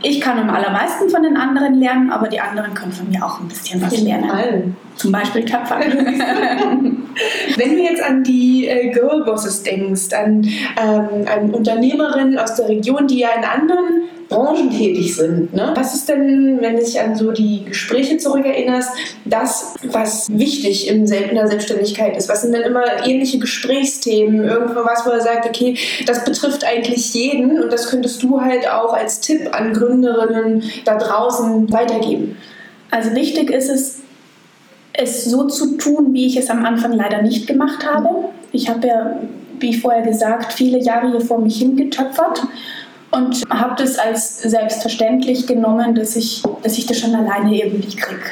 S2: ich kann am allermeisten von den anderen lernen, aber die anderen können von mir auch ein bisschen was lernen. Fall. Zum Beispiel Töpfer.
S1: Wenn du jetzt an die äh, Girlbosses denkst, an, ähm, an Unternehmerinnen aus der Region, die ja in anderen Branchen tätig sind. Ne? Was ist denn, wenn du dich an so die Gespräche zurückerinnerst, das, was wichtig in der Selbstständigkeit ist? Was sind denn immer ähnliche Gesprächsthemen? Irgendwo was, wo er sagt, okay, das betrifft eigentlich jeden und das könntest du halt auch als Tipp an Gründerinnen da draußen weitergeben?
S2: Also wichtig ist es, es so zu tun, wie ich es am Anfang leider nicht gemacht habe. Ich habe ja, wie vorher gesagt, viele Jahre hier vor mich hingetöpfert und habe das als selbstverständlich genommen, dass ich, dass ich das schon alleine irgendwie kriege.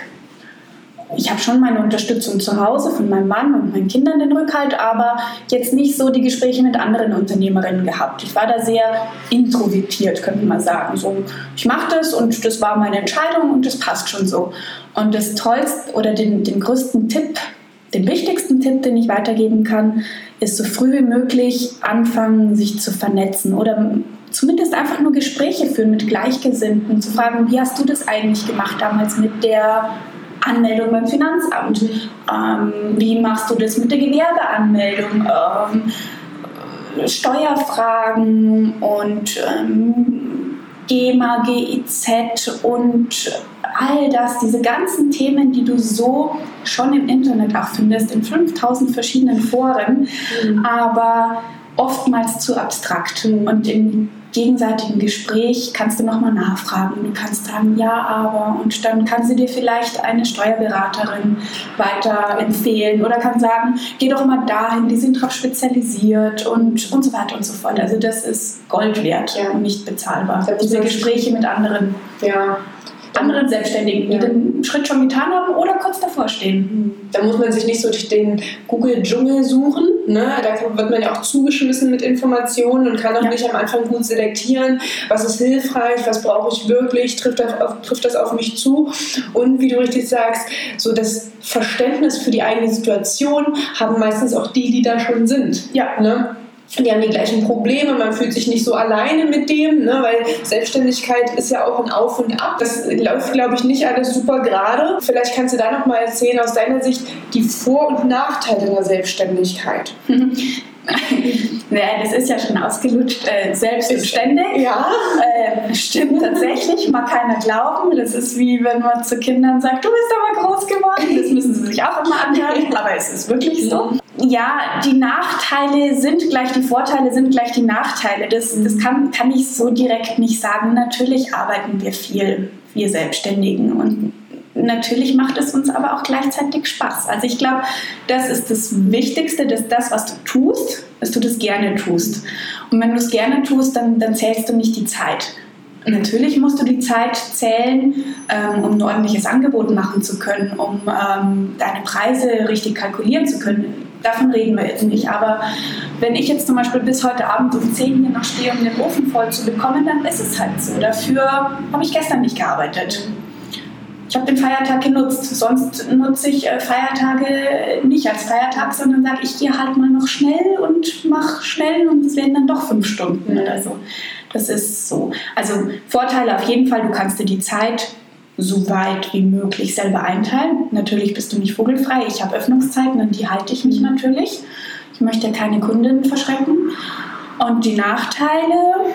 S2: Ich habe schon meine Unterstützung zu Hause von meinem Mann und meinen Kindern den Rückhalt, aber jetzt nicht so die Gespräche mit anderen Unternehmerinnen gehabt. Ich war da sehr introvertiert, könnte man sagen. So, ich mache das und das war meine Entscheidung und das passt schon so. Und das Tollste oder den, den größten Tipp, den wichtigsten Tipp, den ich weitergeben kann, ist so früh wie möglich anfangen, sich zu vernetzen oder zumindest einfach nur Gespräche führen mit Gleichgesinnten, zu fragen, wie hast du das eigentlich gemacht damals mit der Anmeldung beim Finanzamt? Ähm, wie machst du das mit der Gewerbeanmeldung? Ähm, Steuerfragen und ähm, GEMA, GIZ und all das, diese ganzen Themen, die du so schon im Internet auch findest, in 5000 verschiedenen Foren, mhm. aber oftmals zu abstrakt. Und im gegenseitigen Gespräch kannst du nochmal nachfragen. Du kannst sagen, ja, aber, und dann kann sie dir vielleicht eine Steuerberaterin weiter empfehlen oder kann sagen, geh doch mal dahin, die sind darauf spezialisiert und, und so weiter und so fort. Also das ist Gold wert ja. und nicht bezahlbar. Diese Gespräche mit anderen.
S1: Ja,
S2: anderen Selbstständigen, die den Schritt schon getan haben oder kurz davor stehen.
S1: Da muss man sich nicht so durch den Google-Dschungel suchen. Ne? Da wird man ja auch zugeschmissen mit Informationen und kann auch ja. nicht am Anfang gut selektieren, was ist hilfreich, was brauche ich wirklich, trifft das, auf, trifft das auf mich zu. Und wie du richtig sagst, so das Verständnis für die eigene Situation haben meistens auch die, die da schon sind.
S2: Ja.
S1: Ne? Die haben die gleichen Probleme, man fühlt sich nicht so alleine mit dem, ne, weil Selbstständigkeit ist ja auch ein Auf und Ab. Das läuft, glaube ich, nicht alles super gerade. Vielleicht kannst du da noch mal erzählen aus deiner Sicht die Vor- und Nachteile der Selbstständigkeit.
S2: ja, das ist ja schon ausgelutscht, äh, selbstständig.
S1: Ja.
S2: Äh, stimmt tatsächlich, mag keiner glauben. Das ist wie wenn man zu Kindern sagt, du bist aber groß geworden. Das müssen sie sich auch immer anhören, aber es ist wirklich so. Ja, die Nachteile sind gleich die Vorteile, sind gleich die Nachteile. Das, das kann, kann ich so direkt nicht sagen. Natürlich arbeiten wir viel, wir Selbstständigen. Und natürlich macht es uns aber auch gleichzeitig Spaß. Also ich glaube, das ist das Wichtigste, dass das, was du tust, dass du das gerne tust. Und wenn du es gerne tust, dann, dann zählst du nicht die Zeit. Natürlich musst du die Zeit zählen, ähm, um ein ordentliches Angebot machen zu können, um ähm, deine Preise richtig kalkulieren zu können. Davon reden wir jetzt nicht. Aber wenn ich jetzt zum Beispiel bis heute Abend um 10 hier noch stehe, um den Ofen voll zu bekommen, dann ist es halt so. Dafür habe ich gestern nicht gearbeitet ich habe den Feiertag genutzt. Sonst nutze ich äh, Feiertage nicht als Feiertag, sondern sage, ich gehe halt mal noch schnell und mache schnell und es werden dann doch fünf Stunden oder so. Das ist so. Also Vorteile auf jeden Fall, du kannst dir die Zeit so weit wie möglich selber einteilen. Natürlich bist du nicht vogelfrei. Ich habe Öffnungszeiten und die halte ich nicht natürlich. Ich möchte keine Kundinnen verschrecken. Und die Nachteile,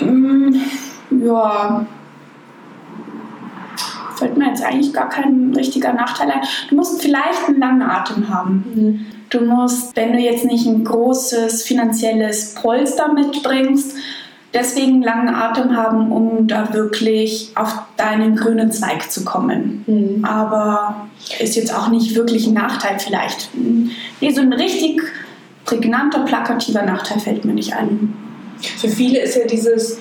S2: mh, mm, ja, fällt mir jetzt eigentlich gar kein richtiger Nachteil ein. Du musst vielleicht einen langen Atem haben. Mhm. Du musst, wenn du jetzt nicht ein großes finanzielles Polster mitbringst, deswegen einen langen Atem haben, um da wirklich auf deinen grünen Zweig zu kommen. Mhm. Aber ist jetzt auch nicht wirklich ein Nachteil vielleicht. Nee, so ein richtig prägnanter, plakativer Nachteil fällt mir nicht ein.
S1: Für viele ist ja dieses,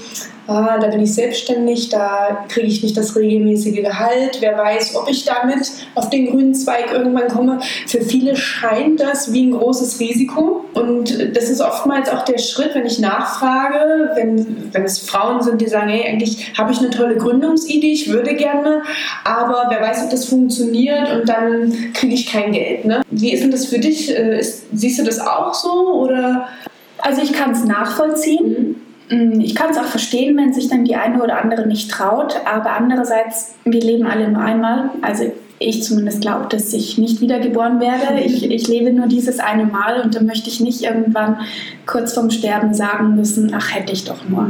S1: ah, da bin ich selbstständig, da kriege ich nicht das regelmäßige Gehalt, wer weiß, ob ich damit auf den grünen Zweig irgendwann komme. Für viele scheint das wie ein großes Risiko und das ist oftmals auch der Schritt, wenn ich nachfrage, wenn, wenn es Frauen sind, die sagen, hey, eigentlich habe ich eine tolle Gründungsidee, ich würde gerne, aber wer weiß, ob das funktioniert und dann kriege ich kein Geld. Ne? Wie ist denn das für dich? Äh, ist, siehst du das auch so oder?
S2: Also ich kann es nachvollziehen. Mhm. Ich kann es auch verstehen, wenn sich dann die eine oder andere nicht traut, aber andererseits, wir leben alle nur einmal. Also ich zumindest glaube, dass ich nicht wiedergeboren werde. Ich, ich lebe nur dieses eine Mal und dann möchte ich nicht irgendwann kurz vorm Sterben sagen müssen, ach hätte ich doch nur.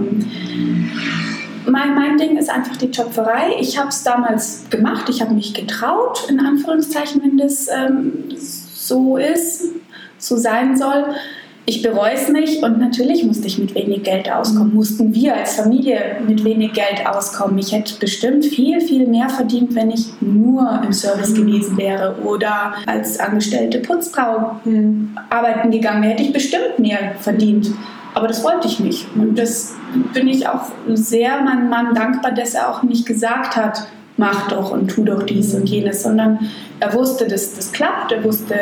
S2: mein, mein Ding ist einfach die Töpferei. Ich habe es damals gemacht, ich habe mich getraut, in Anführungszeichen, wenn das ähm, so ist, so sein soll. Ich bereue es nicht und natürlich musste ich mit wenig Geld auskommen. Mussten wir als Familie mit wenig Geld auskommen. Ich hätte bestimmt viel, viel mehr verdient, wenn ich nur im Service gewesen wäre oder als angestellte Putzfrau hm, arbeiten gegangen wäre, hätte ich bestimmt mehr verdient. Aber das wollte ich nicht. Und das bin ich auch sehr meinem Mann dankbar, dass er auch nicht gesagt hat, mach doch und tu doch dies und jenes, sondern er wusste, dass das klappt. Er wusste,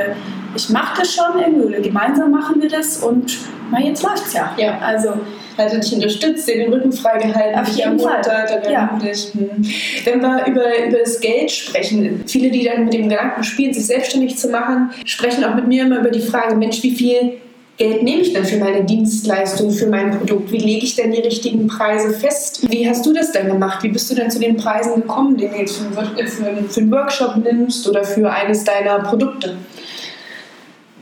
S2: ich mache das schon irgendwie gemeinsam machen wir das und na, jetzt läuft's ja.
S1: ja. Also hat er dich unterstützt, dir den Rücken freigehalten,
S2: auf jeden Fall.
S1: Ja. Hm. Wenn wir über, über das Geld sprechen, viele, die dann mit dem Gedanken spielen, sich selbstständig zu machen, sprechen auch mit mir immer über die Frage, Mensch, wie viel Geld nehme ich denn für meine Dienstleistung, für mein Produkt? Wie lege ich denn die richtigen Preise fest? Wie hast du das denn gemacht? Wie bist du denn zu den Preisen gekommen, die du jetzt für einen Workshop nimmst oder für eines deiner Produkte?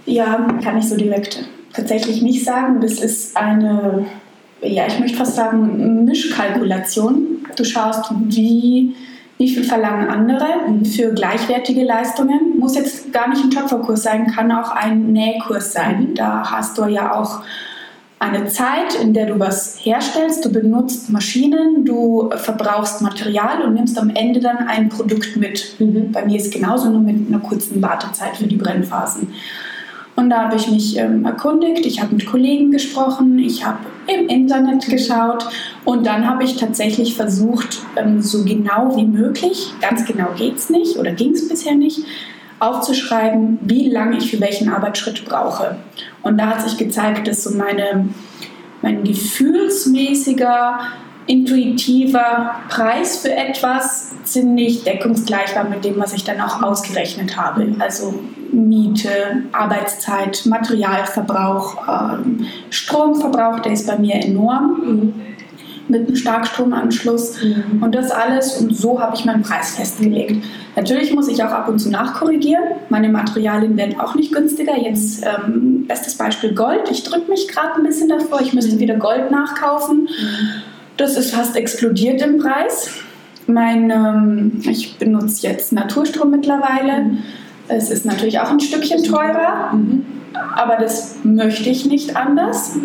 S2: Ja, kann ich so direkt tatsächlich nicht sagen. Das ist eine, ja, ich möchte fast sagen, Mischkalkulation. Du schaust, wie wie viel verlangen andere für gleichwertige Leistungen. Muss jetzt gar nicht ein Töpferkurs sein, kann auch ein Nähkurs sein. Da hast du ja auch eine Zeit, in der du was herstellst, du benutzt Maschinen, du verbrauchst Material und nimmst am Ende dann ein Produkt mit. Mhm. Bei mir ist es genauso, nur mit einer kurzen Wartezeit für die Brennphasen. Und da habe ich mich ähm, erkundigt, ich habe mit Kollegen gesprochen, ich habe im Internet geschaut. Und dann habe ich tatsächlich versucht, ähm, so genau wie möglich, ganz genau geht es nicht oder ging es bisher nicht, aufzuschreiben, wie lange ich für welchen Arbeitsschritt brauche. Und da hat sich gezeigt, dass so meine, mein gefühlsmäßiger intuitiver Preis für etwas ziemlich deckungsgleich war mit dem, was ich dann auch ausgerechnet habe. Also Miete, Arbeitszeit, Materialverbrauch, ähm, Stromverbrauch, der ist bei mir enorm. Mhm. Mit einem Starkstromanschluss mhm. und das alles. Und so habe ich meinen Preis festgelegt. Natürlich muss ich auch ab und zu nachkorrigieren. Meine Materialien werden auch nicht günstiger. Jetzt ähm, bestes Beispiel Gold. Ich drücke mich gerade ein bisschen davor. Ich müsste mhm. wieder Gold nachkaufen. Mhm. Das ist fast explodiert im Preis. Mein, ähm, ich benutze jetzt Naturstrom mittlerweile. Mhm. Es ist natürlich auch ein Stückchen teurer, mhm. aber das möchte ich nicht anders.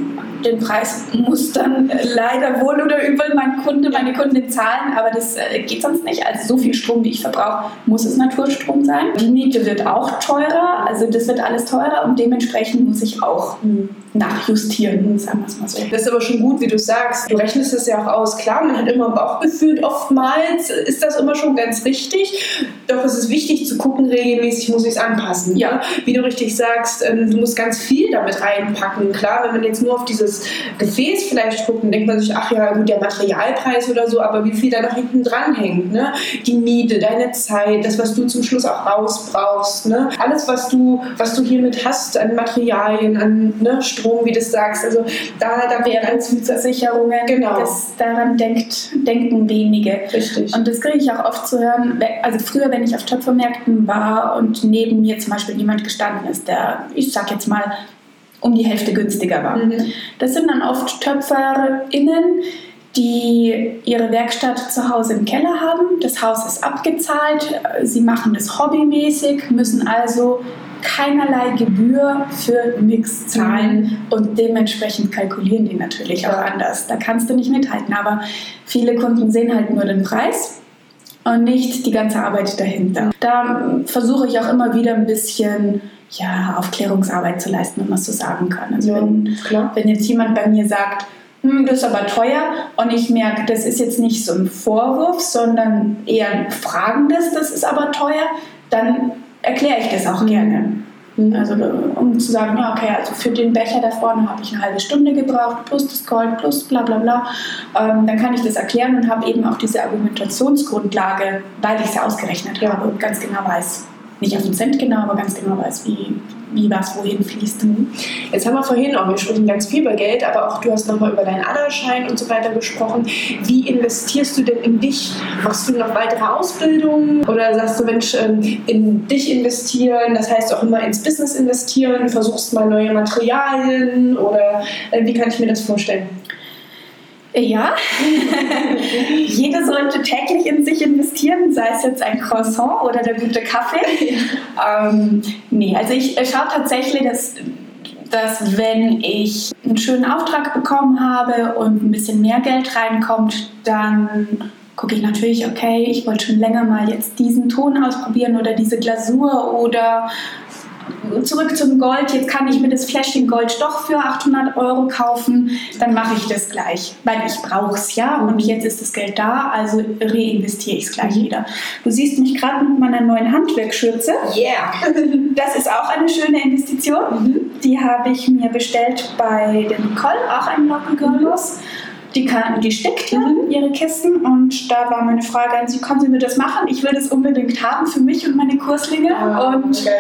S2: Den Preis muss dann leider wohl oder übel mein Kunde, meine Kundin zahlen, aber das äh, geht sonst nicht. Also so viel Strom, wie ich verbrauche, muss es Naturstrom sein. Die Miete wird auch teurer, also das wird alles teurer und dementsprechend muss ich auch mhm nachjustieren, sagen wir es mal so.
S1: Das ist aber schon gut, wie du sagst. Du rechnest es ja auch aus. Klar, man hat immer ein Bauchgefühl. Oftmals ist das immer schon ganz richtig. Doch es ist wichtig zu gucken, regelmäßig muss ich es anpassen. Ja, wie du richtig sagst, ähm, du musst ganz viel damit reinpacken. Klar, wenn man jetzt nur auf dieses Gefäß vielleicht guckt, denkt man sich, ach ja, gut, der Materialpreis oder so, aber wie viel da noch hinten dran hängt. Ne? Die Miete, deine Zeit, das, was du zum Schluss auch rausbrauchst. Ne? Alles, was du, was du hiermit hast an Materialien, an ne, Strom, wie du sagst. Also da, da wäre
S2: Versicherungen, genau. das daran denkt, denken wenige.
S1: Richtig.
S2: Und das kriege ich auch oft zu hören. Also früher, wenn ich auf Töpfermärkten war und neben mir zum Beispiel jemand gestanden ist, der, ich sag jetzt mal, um die Hälfte günstiger war. Mhm. Das sind dann oft TöpferInnen, die ihre Werkstatt zu Hause im Keller haben. Das Haus ist abgezahlt, sie machen das hobbymäßig, müssen also keinerlei Gebühr für nichts zahlen mhm. und dementsprechend kalkulieren die natürlich auch anders. Da kannst du nicht mithalten, aber viele Kunden sehen halt nur den Preis und nicht die ganze Arbeit dahinter. Da versuche ich auch immer wieder ein bisschen ja, Aufklärungsarbeit zu leisten, wenn man es so sagen kann. Also ja, wenn, wenn jetzt jemand bei mir sagt, hm, das ist aber teuer und ich merke, das ist jetzt nicht so ein Vorwurf, sondern eher ein fragendes, das ist aber teuer, dann erkläre ich das auch gerne. Mhm. Also um zu sagen, ja, okay, also für den Becher da vorne habe ich eine halbe Stunde gebraucht, plus das Gold, plus bla bla bla. Ähm, dann kann ich das erklären und habe eben auch diese Argumentationsgrundlage, weil ich es ja ausgerechnet ja. habe und ganz genau weiß, nicht auf den Cent genau, aber ganz genau weiß, wie, wie was wohin fließt.
S1: Jetzt haben wir vorhin auch, wir sprechen ganz viel über Geld, aber auch du hast nochmal über deinen Aderschein und so weiter gesprochen. Wie investierst du denn in dich? Machst du noch weitere Ausbildungen oder sagst du, Mensch, ähm, in dich investieren, das heißt auch immer ins Business investieren, versuchst mal neue Materialien oder äh, wie kann ich mir das vorstellen?
S2: Ja, Jeder sollte täglich in sich investieren, sei es jetzt ein Croissant oder der gute Kaffee. ähm, nee, also ich schaue tatsächlich, dass dass wenn ich einen schönen Auftrag bekommen habe und ein bisschen mehr Geld reinkommt, dann gucke ich natürlich, okay, ich wollte schon länger mal jetzt diesen Ton ausprobieren oder diese Glasur oder zurück zum Gold, jetzt kann ich mir das Fläschchen Gold doch für 800 Euro kaufen, dann mache ich das gleich, weil ich brauche es ja und jetzt ist das Geld da, also reinvestiere ich es gleich mhm. wieder. Du siehst mich gerade mit meiner neuen Handwerkschürze.
S1: Yeah!
S2: Das ist auch eine schöne Investition. Mhm. Die habe ich mir bestellt bei der Nicole, auch ein Local Girls. Mhm. Die, kann, die steckt ja mhm. ihre Kisten und da war meine Frage an sie, können Sie mir das machen? Ich will das unbedingt haben für mich und meine Kurslinge. Ja, und okay.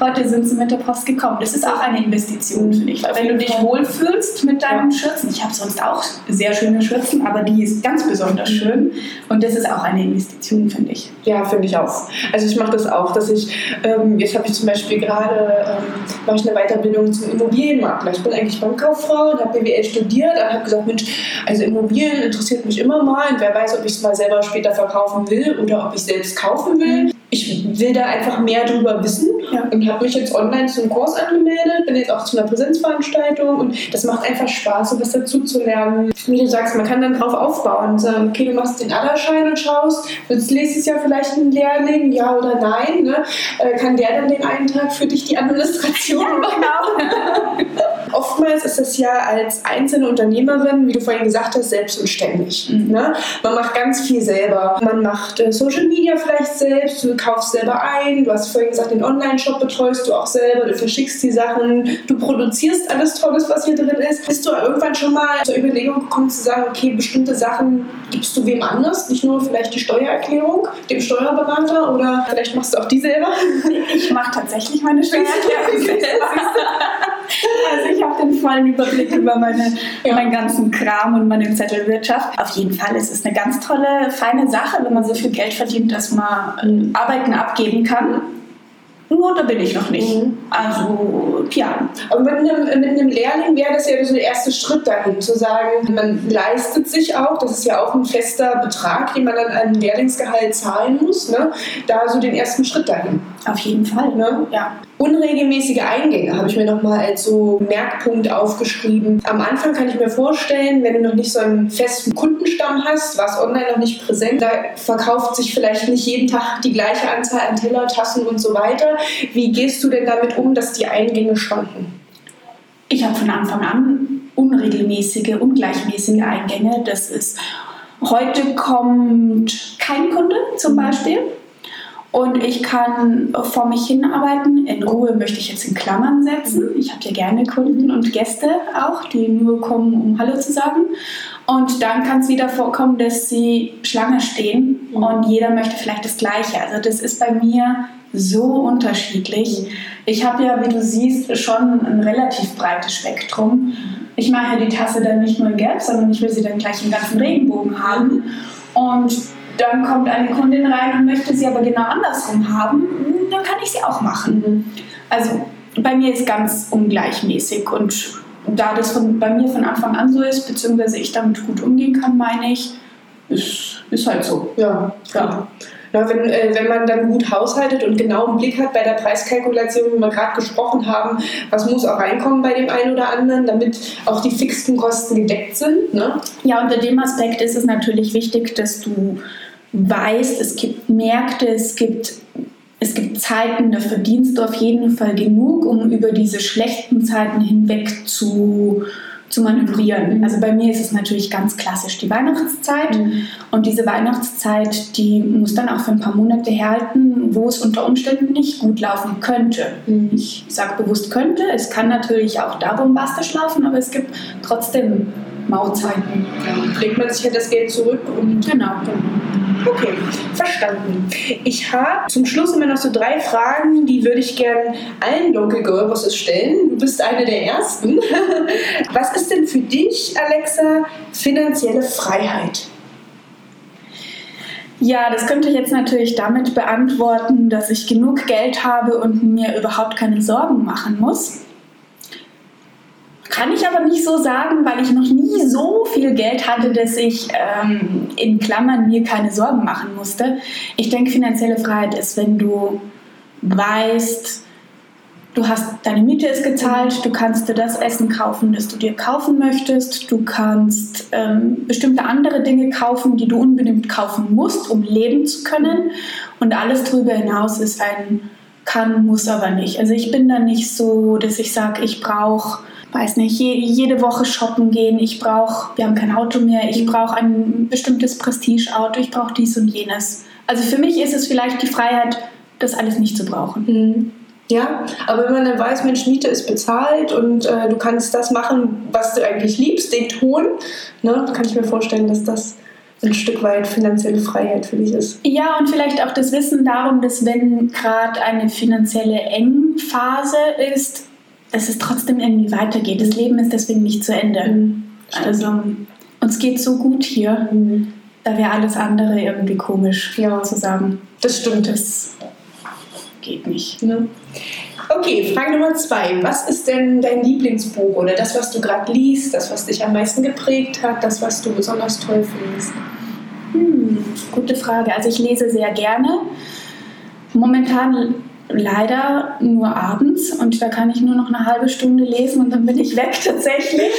S2: Heute sind sie mit der Post gekommen. Das ist auch eine Investition, finde ich. Weil wenn du dich wohlfühlst mit deinen. Schürzen, ich habe sonst auch sehr schöne Schürzen, aber die ist ganz besonders schön. Und das ist auch eine Investition, finde ich.
S1: Ja, finde ich auch. Also ich mache das auch, dass ich, ähm, jetzt habe ich zum Beispiel gerade, ähm, mache ich eine Weiterbildung zum Immobilienmakler. Ich bin eigentlich Bankkauffrau und habe BWL studiert und habe gesagt, Mensch, also Immobilien interessiert mich immer mal und wer weiß, ob ich es mal selber später verkaufen will oder ob ich selbst kaufen will ich will da einfach mehr drüber wissen ja. und habe mich jetzt online zum Kurs angemeldet, bin jetzt auch zu einer Präsenzveranstaltung und das macht einfach Spaß, so was dazu zu lernen. Wie du sagst, man kann dann drauf aufbauen und sagen, okay, du machst den Allerschein und schaust, jetzt nächstes Jahr vielleicht ein Lehrling, ja oder nein, ne? Äh, kann der dann den einen Tag für dich die Administration ja, machen? Genau. Oftmals ist das ja als einzelne Unternehmerin, wie du vorhin gesagt hast, selbst und ständig. Mhm. Ne? Man macht ganz viel selber. Man macht äh, Social Media vielleicht selbst, du kaufst selber ein, du hast vorhin gesagt, den Online-Shop betreust du auch selber, du verschickst die Sachen, du produzierst alles Tolles, was hier drin ist. Bist du irgendwann schon mal zur Überlegung gekommen zu sagen, okay, bestimmte Sachen gibst du wem anders, nicht nur vielleicht die Steuererklärung, dem Steuerberater oder vielleicht machst du auch die selber?
S2: Ich mache tatsächlich meine Steuererklärung. Also ich habe den vollen Überblick über meine, ja. meinen ganzen Kram und meine Zettelwirtschaft. Auf jeden Fall ist es eine ganz tolle, feine Sache, wenn man so viel Geld verdient, dass man Arbeiten abgeben kann. Nur da bin ich noch nicht. Mhm. Also, ja.
S1: Aber mit einem, mit einem Lehrling wäre das ja so der erste Schritt dahin, zu sagen, man leistet sich auch, das ist ja auch ein fester Betrag, den man dann an Lehrlingsgehalt zahlen muss, ne? da so den ersten Schritt dahin.
S2: Auf jeden Fall, ne? Ja.
S1: Unregelmäßige Eingänge habe ich mir nochmal als so Merkpunkt aufgeschrieben. Am Anfang kann ich mir vorstellen, wenn du noch nicht so einen festen Kundenstamm hast, war es online noch nicht präsent, da verkauft sich vielleicht nicht jeden Tag die gleiche Anzahl an Teller, Tassen und so weiter. Wie gehst du denn damit um, dass die Eingänge schwanken?
S2: Ich habe von Anfang an unregelmäßige, ungleichmäßige Eingänge. Das ist, heute kommt kein Kunde zum Beispiel und ich kann vor mich hinarbeiten. In Ruhe möchte ich jetzt in Klammern setzen. Ich habe ja gerne Kunden und Gäste auch, die nur kommen, um Hallo zu sagen. Und dann kann es wieder vorkommen, dass sie Schlange stehen und jeder möchte vielleicht das Gleiche. Also das ist bei mir so unterschiedlich. Ich habe ja, wie du siehst, schon ein relativ breites Spektrum. Ich mache ja die Tasse dann nicht nur in Gelb, sondern ich will sie dann gleich im ganzen Regenbogen haben. Und dann kommt eine Kundin rein und möchte sie aber genau andersrum haben, dann kann ich sie auch machen. Also bei mir ist ganz ungleichmäßig und da das von, bei mir von Anfang an so ist, beziehungsweise ich damit gut umgehen kann, meine ich, ist, ist halt so.
S1: Ja, ja. Ja, wenn, äh, wenn man dann gut haushaltet und genau einen Blick hat bei der Preiskalkulation, wie wir gerade gesprochen haben, was muss auch reinkommen bei dem einen oder anderen, damit auch die fixen Kosten gedeckt sind. Ne?
S2: Ja, unter dem Aspekt ist es natürlich wichtig, dass du weißt, es gibt Märkte, es gibt, es gibt Zeiten, da verdienst du auf jeden Fall genug, um über diese schlechten Zeiten hinweg zu, zu manövrieren. Also bei mir ist es natürlich ganz klassisch die Weihnachtszeit mhm. und diese Weihnachtszeit, die muss dann auch für ein paar Monate herhalten, wo es unter Umständen nicht gut laufen könnte. Mhm. Ich sage bewusst könnte, es kann natürlich auch da bombastisch laufen, aber es gibt trotzdem Mautzeiten.
S1: Ja, legt man sich ja das Geld zurück und
S2: genau. genau.
S1: Okay, verstanden. Ich habe zum Schluss immer noch so drei Fragen, die würde ich gerne allen Local Girl stellen. Du bist eine der ersten. Was ist denn für dich, Alexa, finanzielle Freiheit?
S2: Ja, das könnte ich jetzt natürlich damit beantworten, dass ich genug Geld habe und mir überhaupt keine Sorgen machen muss kann ich aber nicht so sagen, weil ich noch nie so viel Geld hatte, dass ich ähm, in Klammern mir keine Sorgen machen musste. Ich denke, finanzielle Freiheit ist, wenn du weißt, du hast deine Miete ist gezahlt, du kannst dir das Essen kaufen, das du dir kaufen möchtest, du kannst ähm, bestimmte andere Dinge kaufen, die du unbedingt kaufen musst, um leben zu können. Und alles darüber hinaus ist ein kann, muss aber nicht. Also ich bin da nicht so, dass ich sage, ich brauche weiß nicht, je, jede Woche shoppen gehen, ich brauche, wir haben kein Auto mehr, ich brauche ein bestimmtes Prestige-Auto, ich brauche dies und jenes. Also für mich ist es vielleicht die Freiheit, das alles nicht zu brauchen.
S1: Mhm. Ja, aber wenn man dann weiß, Mensch, Miete ist bezahlt und äh, du kannst das machen, was du eigentlich liebst, den Ton, ne, kann ich mir vorstellen, dass das ein Stück weit finanzielle Freiheit für dich ist.
S2: Ja, und vielleicht auch das Wissen darum, dass wenn gerade eine finanzielle Engphase ist, dass es trotzdem irgendwie weitergeht. Das Leben ist deswegen nicht zu Ende. Mhm. Also uns geht so gut hier, mhm. da wäre alles andere irgendwie komisch, ja. zu sagen.
S1: Das stimmt.
S2: Das geht nicht.
S1: Ne? Okay, Frage Nummer zwei. Was ist denn dein Lieblingsbuch oder das, was du gerade liest, das, was dich am meisten geprägt hat, das, was du besonders toll findest?
S2: Hm, gute Frage. Also ich lese sehr gerne. Momentan leider nur abends und da kann ich nur noch eine halbe Stunde lesen und dann bin ich weg tatsächlich.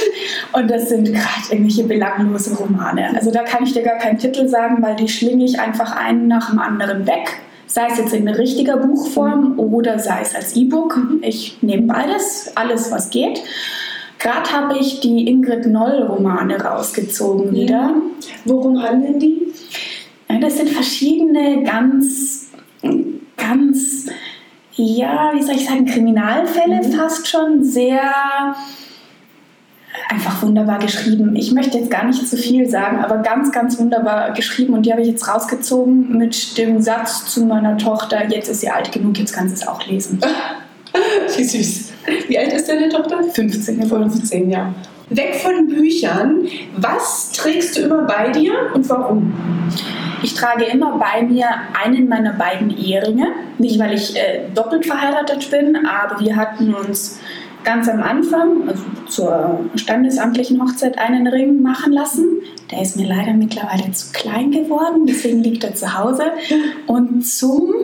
S2: Und das sind gerade irgendwelche belanglose Romane. Also da kann ich dir gar keinen Titel sagen, weil die schlinge ich einfach einen nach dem anderen weg. Sei es jetzt in richtiger Buchform oder sei es als E-Book. Ich nehme beides, alles was geht. Gerade habe ich die Ingrid Noll-Romane rausgezogen wieder.
S1: Worum handeln die?
S2: Das sind verschiedene ganz, ganz ja, wie soll ich sagen, Kriminalfälle mhm. fast schon sehr einfach wunderbar geschrieben. Ich möchte jetzt gar nicht zu viel sagen, aber ganz, ganz wunderbar geschrieben und die habe ich jetzt rausgezogen mit dem Satz zu meiner Tochter, jetzt ist sie alt genug, jetzt kann sie es auch lesen.
S1: Wie süß. Wie alt ist deine Tochter?
S2: 15.
S1: 15, ja. Weg von Büchern. Was trägst du immer bei dir und warum?
S2: Ich trage immer bei mir einen meiner beiden Eheringe. Nicht, weil ich äh, doppelt verheiratet bin, aber wir hatten uns ganz am Anfang, also zur standesamtlichen Hochzeit, einen Ring machen lassen. Der ist mir leider mittlerweile zu klein geworden, deswegen liegt er zu Hause. Und zum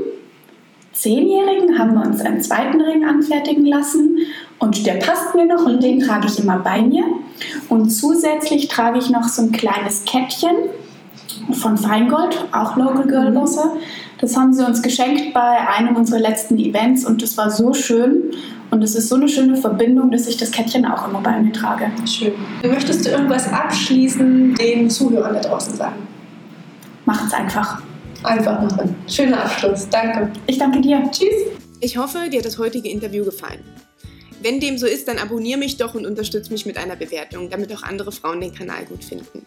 S2: Zehnjährigen haben wir uns einen zweiten Ring anfertigen lassen und der passt mir noch und den trage ich immer bei mir. Und zusätzlich trage ich noch so ein kleines Kettchen von Feingold, auch Local Girl Bosse. Das haben sie uns geschenkt bei einem unserer letzten Events und das war so schön. Und es ist so eine schöne Verbindung, dass ich das Kettchen auch immer bei mir trage.
S1: Schön. Möchtest du irgendwas abschließen den Zuhörern da draußen sagen?
S2: Macht's einfach.
S1: Einfach machen. Schöner Abschluss. Danke.
S2: Ich danke dir.
S1: Tschüss.
S3: Ich hoffe, dir hat das heutige Interview gefallen. Wenn dem so ist, dann abonniere mich doch und unterstütze mich mit einer Bewertung, damit auch andere Frauen den Kanal gut finden.